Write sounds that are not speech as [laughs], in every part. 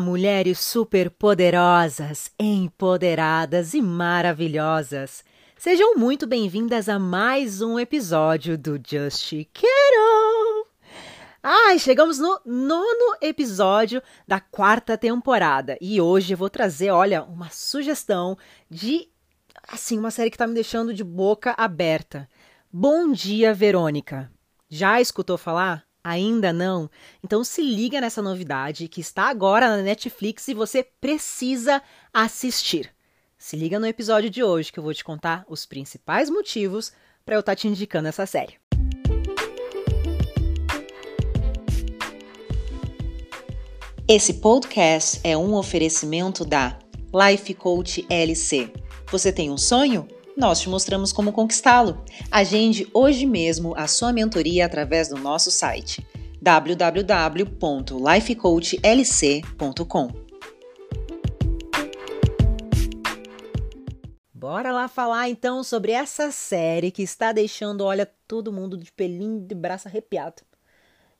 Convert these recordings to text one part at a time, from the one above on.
Mulheres superpoderosas, empoderadas e maravilhosas. Sejam muito bem-vindas a mais um episódio do Just Quero. Ai, chegamos no nono episódio da quarta temporada e hoje eu vou trazer, olha, uma sugestão de, assim, uma série que tá me deixando de boca aberta. Bom dia, Verônica. Já escutou falar? Ainda não? Então se liga nessa novidade que está agora na Netflix e você precisa assistir. Se liga no episódio de hoje que eu vou te contar os principais motivos para eu estar tá te indicando essa série. Esse podcast é um oferecimento da Life Coach LC. Você tem um sonho? Nós te mostramos como conquistá-lo. Agende hoje mesmo a sua mentoria através do nosso site www.lifecoachlc.com. Bora lá falar então sobre essa série que está deixando, olha, todo mundo de pelinho de braço arrepiado.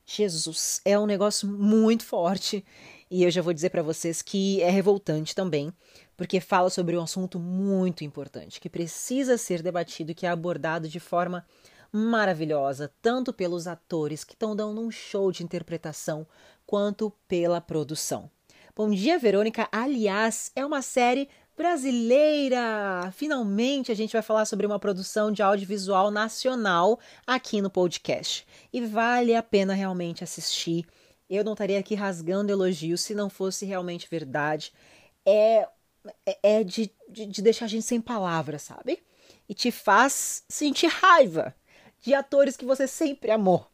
Jesus, é um negócio muito forte e eu já vou dizer para vocês que é revoltante também, porque fala sobre um assunto muito importante, que precisa ser debatido e que é abordado de forma maravilhosa, tanto pelos atores que estão dando um show de interpretação, quanto pela produção. Bom dia, Verônica. Aliás, é uma série brasileira! Finalmente a gente vai falar sobre uma produção de audiovisual nacional aqui no podcast. E vale a pena realmente assistir. Eu não estaria aqui rasgando elogios se não fosse realmente verdade. É é de, de, de deixar a gente sem palavras, sabe? E te faz sentir raiva de atores que você sempre amou.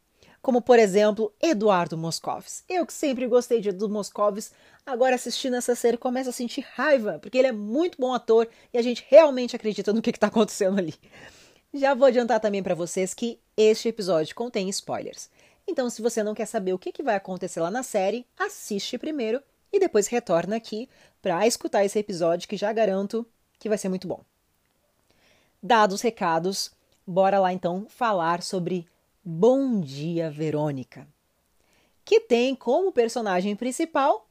Como, por exemplo, Eduardo Moscovis. Eu que sempre gostei de Eduardo Moscovis, agora assistindo essa série começo a sentir raiva, porque ele é muito bom ator e a gente realmente acredita no que está acontecendo ali. Já vou adiantar também para vocês que este episódio contém spoilers. Então, se você não quer saber o que, que vai acontecer lá na série, assiste primeiro e depois retorna aqui para escutar esse episódio que já garanto que vai ser muito bom. Dados os recados, bora lá então falar sobre Bom Dia Verônica, que tem como personagem principal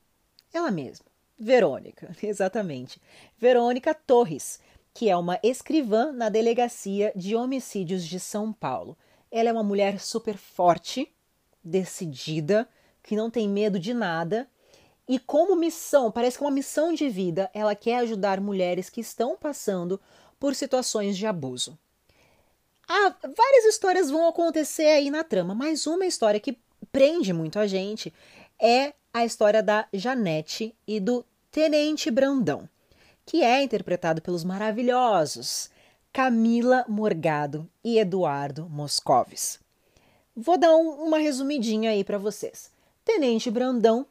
ela mesma, Verônica, [laughs] exatamente. Verônica Torres, que é uma escrivã na Delegacia de Homicídios de São Paulo. Ela é uma mulher super forte, decidida, que não tem medo de nada e como missão, parece que é uma missão de vida, ela quer ajudar mulheres que estão passando por situações de abuso. Ah, várias histórias vão acontecer aí na trama, mas uma história que prende muito a gente é a história da Janete e do Tenente Brandão, que é interpretado pelos maravilhosos Camila Morgado e Eduardo Moscovis. Vou dar um, uma resumidinha aí para vocês. Tenente Brandão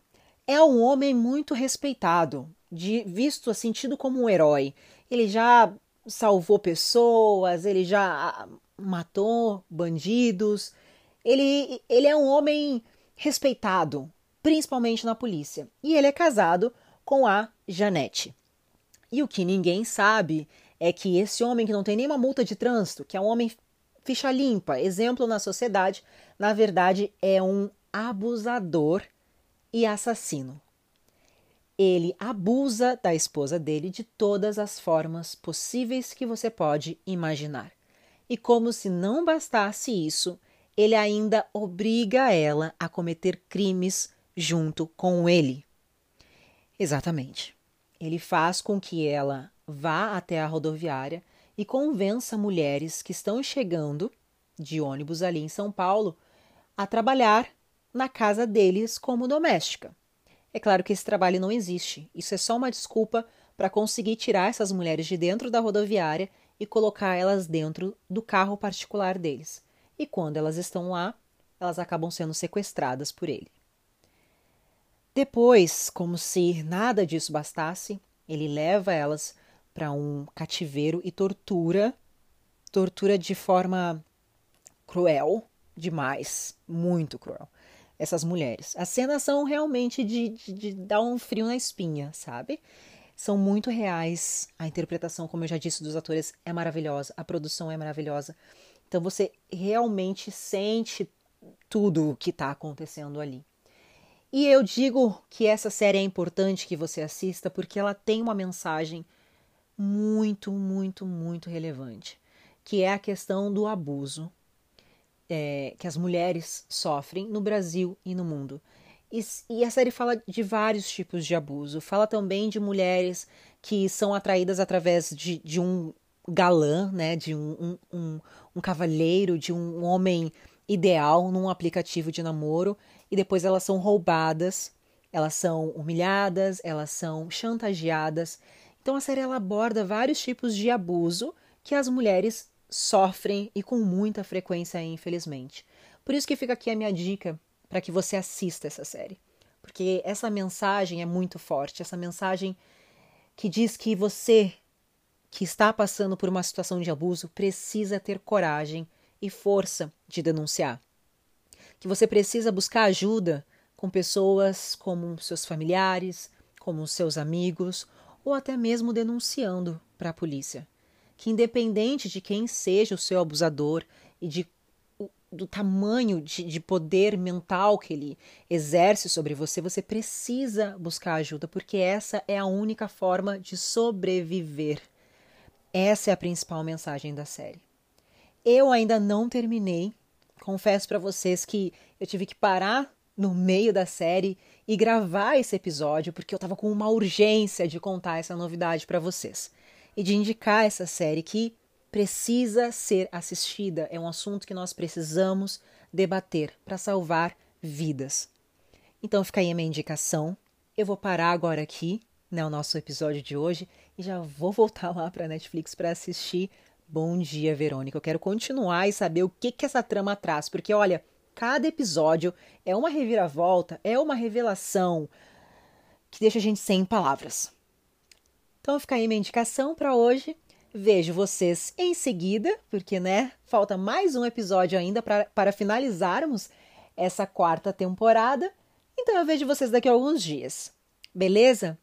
é um homem muito respeitado, de, visto assim, tido como um herói. Ele já salvou pessoas, ele já matou bandidos. Ele, ele é um homem respeitado, principalmente na polícia. E ele é casado com a Janete. E o que ninguém sabe é que esse homem que não tem nenhuma multa de trânsito, que é um homem ficha limpa, exemplo na sociedade, na verdade é um abusador e assassino. Ele abusa da esposa dele de todas as formas possíveis que você pode imaginar. E como se não bastasse isso, ele ainda obriga ela a cometer crimes junto com ele. Exatamente. Ele faz com que ela vá até a rodoviária e convença mulheres que estão chegando de ônibus ali em São Paulo a trabalhar na casa deles como doméstica. É claro que esse trabalho não existe, isso é só uma desculpa para conseguir tirar essas mulheres de dentro da rodoviária e colocar elas dentro do carro particular deles. E quando elas estão lá, elas acabam sendo sequestradas por ele. Depois, como se nada disso bastasse, ele leva elas para um cativeiro e tortura, tortura de forma cruel demais, muito cruel essas mulheres. As cenas são realmente de, de, de, dar um frio na espinha, sabe? São muito reais. A interpretação, como eu já disse, dos atores é maravilhosa, a produção é maravilhosa. Então você realmente sente tudo o que está acontecendo ali. E eu digo que essa série é importante que você assista porque ela tem uma mensagem muito, muito, muito relevante, que é a questão do abuso é, que as mulheres sofrem no Brasil e no mundo. E, e, a série fala de vários tipos de abuso. Fala também de mulheres que são atraídas através de, de um galã, né, de um, um, um, um cavalheiro, de um homem ideal num aplicativo de namoro e depois elas são roubadas, elas são humilhadas, elas são chantageadas. Então a série ela aborda vários tipos de abuso que as mulheres sofrem e com muita frequência, infelizmente. Por isso que fica aqui a minha dica para que você assista essa série. Porque essa mensagem é muito forte, essa mensagem que diz que você que está passando por uma situação de abuso precisa ter coragem e força de denunciar. Que você precisa buscar ajuda com pessoas como seus familiares, como seus amigos, ou até mesmo denunciando para a polícia. Que independente de quem seja o seu abusador e de do tamanho de, de, poder mental que ele exerce sobre você, você precisa buscar ajuda, porque essa é a única forma de sobreviver. Essa é a principal mensagem da série. Eu ainda não terminei. Confesso para vocês que eu tive que parar no meio da série e gravar esse episódio porque eu estava com uma urgência de contar essa novidade para vocês e de indicar essa série que precisa ser assistida. É um assunto que nós precisamos debater para salvar vidas. Então fica aí a minha indicação. Eu vou parar agora aqui, né, o nosso episódio de hoje e já vou voltar lá para Netflix para assistir Bom dia, Verônica. Eu quero continuar e saber o que, que essa trama traz, porque olha, cada episódio é uma reviravolta, é uma revelação que deixa a gente sem palavras. Então fica aí minha indicação para hoje. Vejo vocês em seguida, porque né, falta mais um episódio ainda pra, para finalizarmos essa quarta temporada. Então eu vejo vocês daqui a alguns dias. Beleza?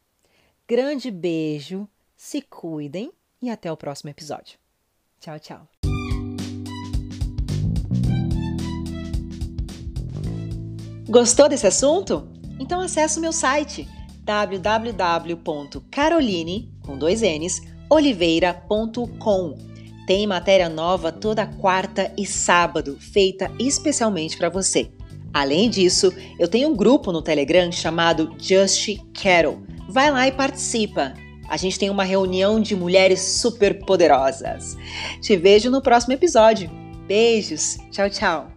Grande beijo, se cuidem e até o próximo episódio. Tchau, tchau. Gostou desse assunto? Então acesse o meu site www.caroline com dois N's, oliveira.com. Tem matéria nova toda quarta e sábado, feita especialmente para você. Além disso, eu tenho um grupo no Telegram chamado Just Carol. Vai lá e participa a gente tem uma reunião de mulheres super poderosas. Te vejo no próximo episódio. Beijos. Tchau, tchau.